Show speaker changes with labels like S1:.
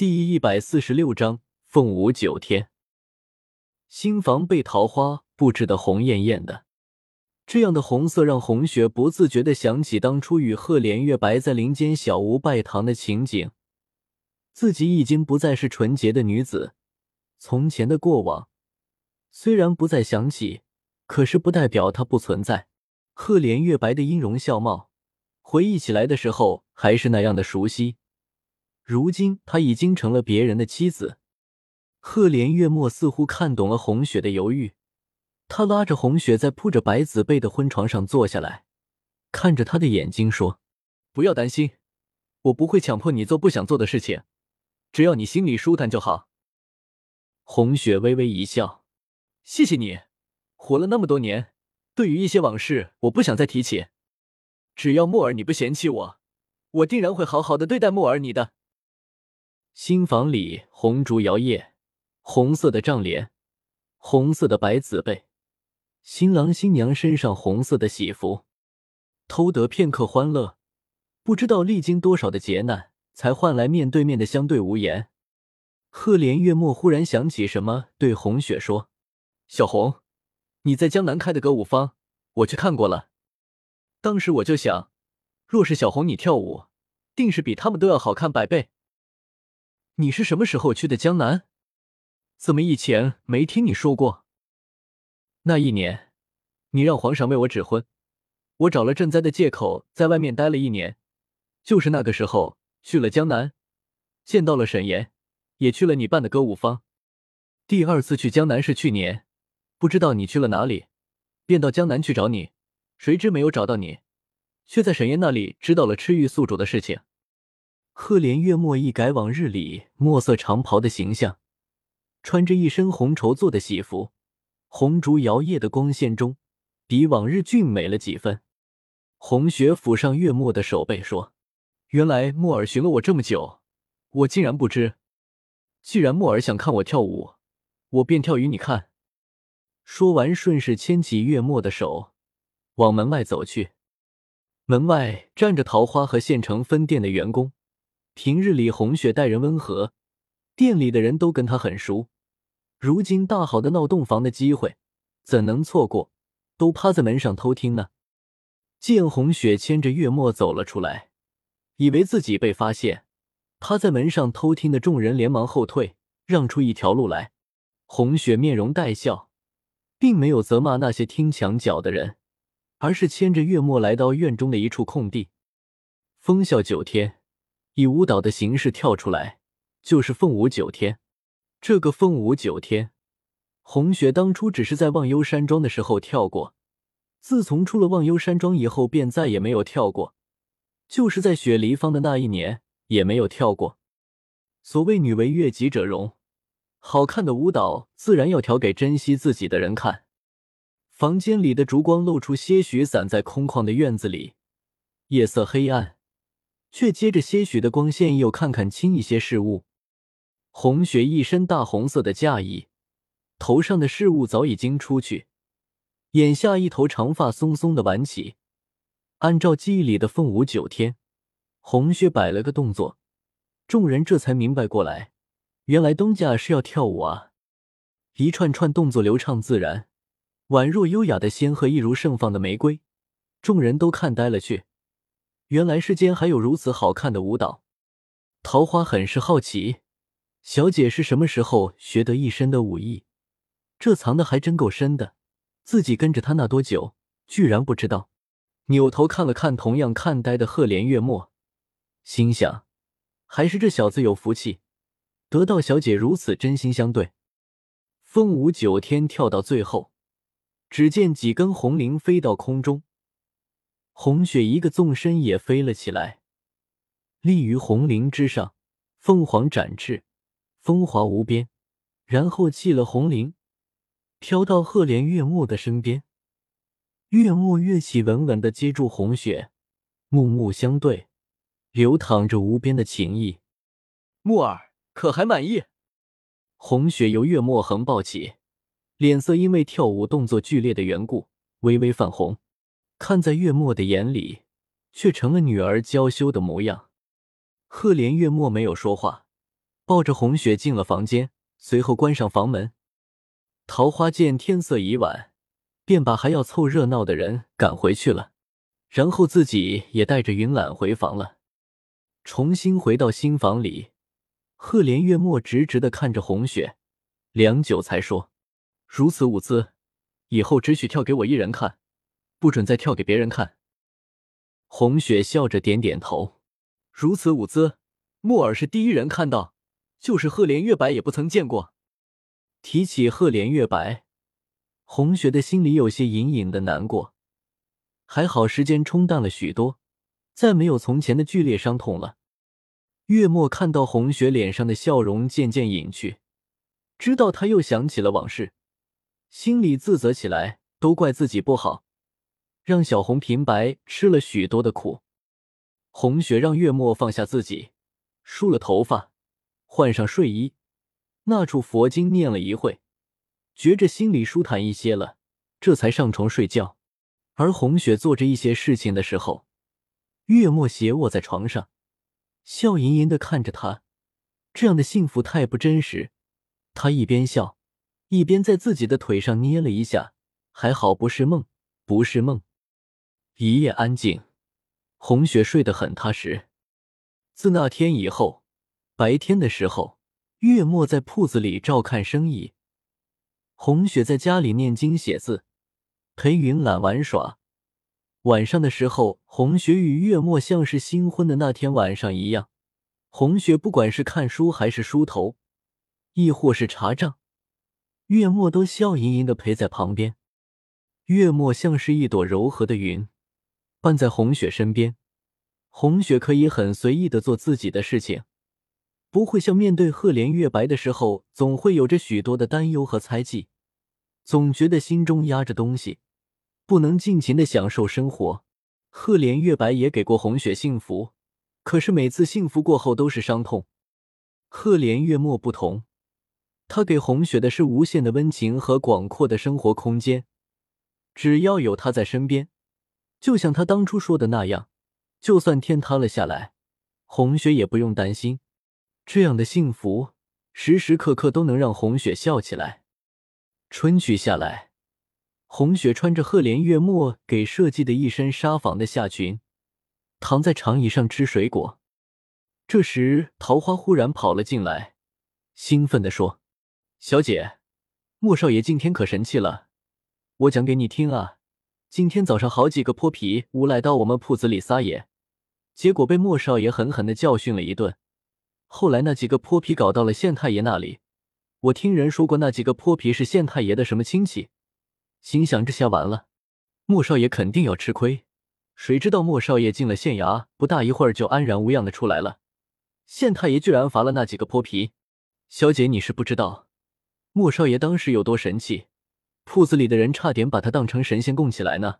S1: 第一百四十六章凤舞九天。新房被桃花布置的红艳艳的，这样的红色让红雪不自觉的想起当初与赫连月白在林间小屋拜堂的情景。自己已经不再是纯洁的女子，从前的过往虽然不再想起，可是不代表它不存在。赫连月白的音容笑貌，回忆起来的时候还是那样的熟悉。如今她已经成了别人的妻子，赫连月末似乎看懂了红雪的犹豫，他拉着红雪在铺着白子被的婚床上坐下来，看着她的眼睛说：“不要担心，我不会强迫你做不想做的事情，只要你心里舒坦就好。”红雪微微一笑：“谢谢你，活了那么多年，对于一些往事，我不想再提起。只要木儿你不嫌弃我，我定然会好好的对待木儿你的。”新房里红烛摇曳，红色的帐帘，红色的白子被，新郎新娘身上红色的喜服，偷得片刻欢乐，不知道历经多少的劫难，才换来面对面的相对无言。赫连月末忽然想起什么，对红雪说：“小红，你在江南开的歌舞坊，我去看过了。当时我就想，若是小红你跳舞，定是比他们都要好看百倍。”你是什么时候去的江南？怎么以前没听你说过？那一年，你让皇上为我指婚，我找了赈灾的借口在外面待了一年，就是那个时候去了江南，见到了沈岩，也去了你办的歌舞坊。第二次去江南是去年，不知道你去了哪里，便到江南去找你，谁知没有找到你，却在沈岩那里知道了吃玉宿主的事情。赫连月末一改往日里墨色长袍的形象，穿着一身红绸做的喜服，红烛摇曳的光线中，比往日俊美了几分。红雪抚上月末的手背，说：“原来木儿寻了我这么久，我竟然不知。既然木儿想看我跳舞，我便跳与你看。”说完，顺势牵起月末的手，往门外走去。门外站着桃花和县城分店的员工。平日里，红雪待人温和，店里的人都跟她很熟。如今大好的闹洞房的机会，怎能错过？都趴在门上偷听呢。见红雪牵着月末走了出来，以为自己被发现，趴在门上偷听的众人连忙后退，让出一条路来。红雪面容带笑，并没有责骂那些听墙角的人，而是牵着月末来到院中的一处空地。风笑九天。以舞蹈的形式跳出来，就是凤舞九天。这个凤舞九天，红雪当初只是在忘忧山庄的时候跳过，自从出了忘忧山庄以后，便再也没有跳过。就是在雪梨坊的那一年，也没有跳过。所谓女为悦己者容，好看的舞蹈自然要跳给珍惜自己的人看。房间里的烛光露出些许，散在空旷的院子里，夜色黑暗。却接着些许的光线，又看看清一些事物。红雪一身大红色的嫁衣，头上的饰物早已经出去，眼下一头长发松松的挽起。按照记忆里的凤舞九天，红雪摆了个动作，众人这才明白过来，原来东家是要跳舞啊！一串串动作流畅自然，宛若优雅的仙鹤，一如盛放的玫瑰，众人都看呆了去。原来世间还有如此好看的舞蹈，桃花很是好奇，小姐是什么时候学得一身的武艺？这藏的还真够深的，自己跟着他那多久，居然不知道。扭头看了看同样看呆的赫连月末，心想，还是这小子有福气，得到小姐如此真心相对。凤舞九天跳到最后，只见几根红绫飞到空中。红雪一个纵身也飞了起来，立于红绫之上，凤凰展翅，风华无边。然后弃了红绫，飘到赫连月末的身边。月末跃起，稳稳的接住红雪，目目相对，流淌着无边的情意。木儿可还满意？红雪由月末横抱起，脸色因为跳舞动作剧烈的缘故，微微泛红。看在月末的眼里，却成了女儿娇羞的模样。赫连月末没有说话，抱着红雪进了房间，随后关上房门。桃花见天色已晚，便把还要凑热闹的人赶回去了，然后自己也带着云懒回房了。重新回到新房里，赫连月末直直的看着红雪，良久才说：“如此舞姿，以后只许跳给我一人看，不准再跳给别人看。”红雪笑着点点头：“如此舞姿，木耳是第一人看到，就是赫连月白也不曾见过。”提起赫连月白，红雪的心里有些隐隐的难过。还好时间冲淡了许多。再没有从前的剧烈伤痛了。月末看到红雪脸上的笑容渐渐隐去，知道他又想起了往事，心里自责起来，都怪自己不好，让小红平白吃了许多的苦。红雪让月末放下自己，梳了头发，换上睡衣，那处佛经念了一会，觉着心里舒坦一些了，这才上床睡觉。而红雪做着一些事情的时候。月末斜卧在床上，笑吟吟的看着他，这样的幸福太不真实。他一边笑，一边在自己的腿上捏了一下，还好不是梦，不是梦。一夜安静，红雪睡得很踏实。自那天以后，白天的时候，月末在铺子里照看生意，红雪在家里念经写字，陪云懒玩耍。晚上的时候，红雪与月末像是新婚的那天晚上一样。红雪不管是看书还是梳头，亦或是查账，月末都笑盈盈的陪在旁边。月末像是一朵柔和的云，伴在红雪身边。红雪可以很随意的做自己的事情，不会像面对赫连月白的时候，总会有着许多的担忧和猜忌，总觉得心中压着东西。不能尽情的享受生活。赫连月白也给过红雪幸福，可是每次幸福过后都是伤痛。赫连月末不同，他给红雪的是无限的温情和广阔的生活空间。只要有他在身边，就像他当初说的那样，就算天塌了下来，红雪也不用担心。这样的幸福，时时刻刻都能让红雪笑起来。春去下来。红雪穿着赫连月末给设计的一身纱纺的夏裙，躺在长椅上吃水果。这时，桃花忽然跑了进来，兴奋地说：“小姐，莫少爷今天可神气了，我讲给你听啊。今天早上好几个泼皮无赖到我们铺子里撒野，结果被莫少爷狠狠的教训了一顿。后来那几个泼皮搞到了县太爷那里，我听人说过那几个泼皮是县太爷的什么亲戚。”心想这下完了，莫少爷肯定要吃亏。谁知道莫少爷进了县衙，不大一会儿就安然无恙的出来了。县太爷居然罚了那几个泼皮。小姐，你是不知道，莫少爷当时有多神气，铺子里的人差点把他当成神仙供起来呢。